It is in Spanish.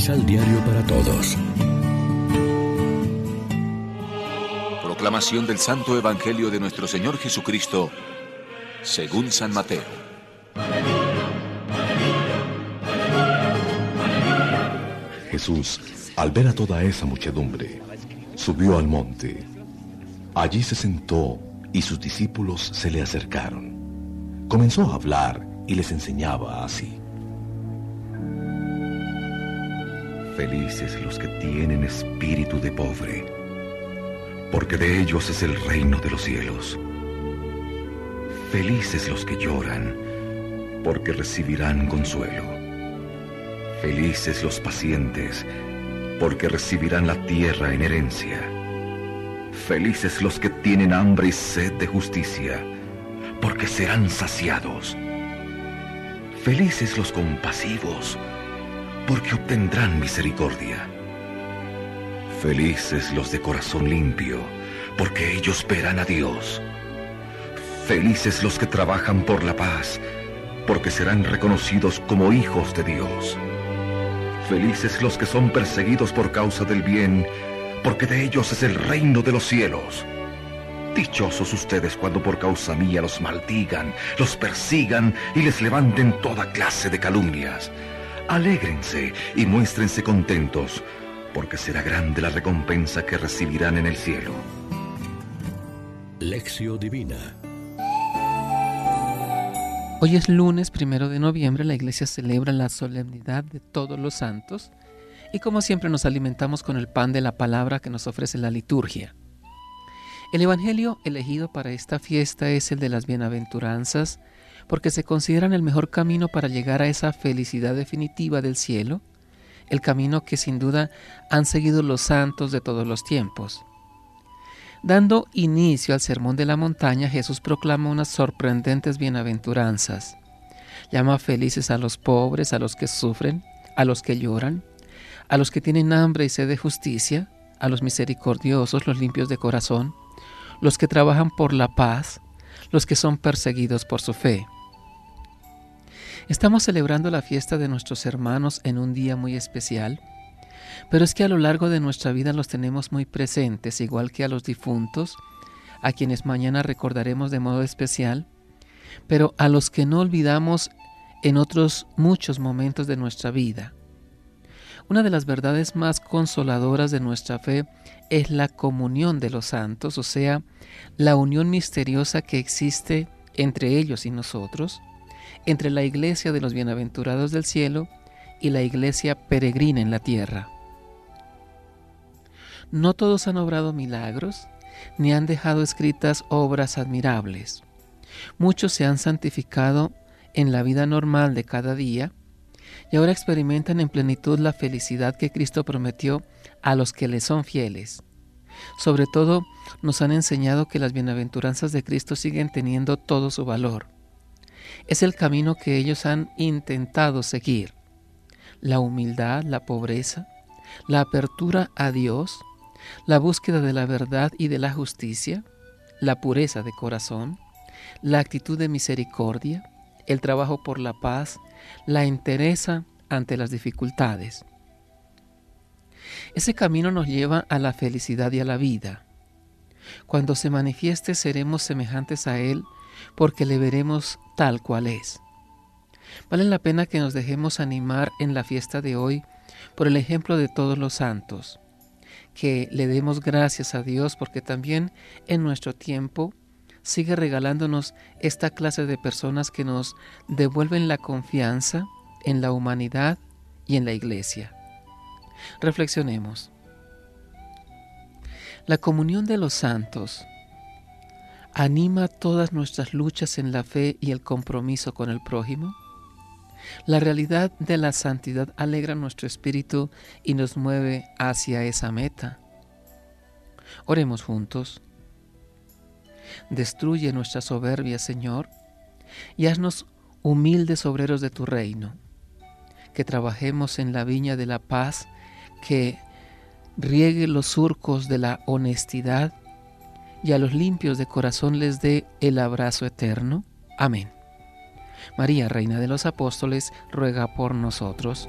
Misal Diario para Todos. Proclamación del Santo Evangelio de nuestro Señor Jesucristo, según San Mateo. Jesús, al ver a toda esa muchedumbre, subió al monte. Allí se sentó y sus discípulos se le acercaron. Comenzó a hablar y les enseñaba así. Felices los que tienen espíritu de pobre, porque de ellos es el reino de los cielos. Felices los que lloran, porque recibirán consuelo. Felices los pacientes, porque recibirán la tierra en herencia. Felices los que tienen hambre y sed de justicia, porque serán saciados. Felices los compasivos, porque obtendrán misericordia. Felices los de corazón limpio, porque ellos verán a Dios. Felices los que trabajan por la paz, porque serán reconocidos como hijos de Dios. Felices los que son perseguidos por causa del bien, porque de ellos es el reino de los cielos. Dichosos ustedes cuando por causa mía los maldigan, los persigan y les levanten toda clase de calumnias. Alégrense y muéstrense contentos, porque será grande la recompensa que recibirán en el cielo. Lección Divina Hoy es lunes primero de noviembre, la iglesia celebra la solemnidad de todos los santos y como siempre nos alimentamos con el pan de la palabra que nos ofrece la liturgia. El Evangelio elegido para esta fiesta es el de las bienaventuranzas porque se consideran el mejor camino para llegar a esa felicidad definitiva del cielo, el camino que sin duda han seguido los santos de todos los tiempos. Dando inicio al Sermón de la Montaña, Jesús proclama unas sorprendentes bienaventuranzas. Llama felices a los pobres, a los que sufren, a los que lloran, a los que tienen hambre y sed de justicia, a los misericordiosos, los limpios de corazón, los que trabajan por la paz, los que son perseguidos por su fe. Estamos celebrando la fiesta de nuestros hermanos en un día muy especial, pero es que a lo largo de nuestra vida los tenemos muy presentes, igual que a los difuntos, a quienes mañana recordaremos de modo especial, pero a los que no olvidamos en otros muchos momentos de nuestra vida. Una de las verdades más consoladoras de nuestra fe es la comunión de los santos, o sea, la unión misteriosa que existe entre ellos y nosotros, entre la iglesia de los bienaventurados del cielo y la iglesia peregrina en la tierra. No todos han obrado milagros, ni han dejado escritas obras admirables. Muchos se han santificado en la vida normal de cada día y ahora experimentan en plenitud la felicidad que Cristo prometió a los que le son fieles. Sobre todo, nos han enseñado que las bienaventuranzas de Cristo siguen teniendo todo su valor. Es el camino que ellos han intentado seguir. La humildad, la pobreza, la apertura a Dios, la búsqueda de la verdad y de la justicia, la pureza de corazón, la actitud de misericordia, el trabajo por la paz, la entereza ante las dificultades. Ese camino nos lleva a la felicidad y a la vida. Cuando se manifieste seremos semejantes a Él porque le veremos tal cual es. Vale la pena que nos dejemos animar en la fiesta de hoy por el ejemplo de todos los santos que le demos gracias a Dios porque también en nuestro tiempo sigue regalándonos esta clase de personas que nos devuelven la confianza en la humanidad y en la iglesia. Reflexionemos. La comunión de los santos anima todas nuestras luchas en la fe y el compromiso con el prójimo. La realidad de la santidad alegra nuestro espíritu y nos mueve hacia esa meta. Oremos juntos. Destruye nuestra soberbia, Señor, y haznos humildes obreros de tu reino, que trabajemos en la viña de la paz, que riegue los surcos de la honestidad y a los limpios de corazón les dé el abrazo eterno. Amén. María, Reina de los Apóstoles, ruega por nosotros.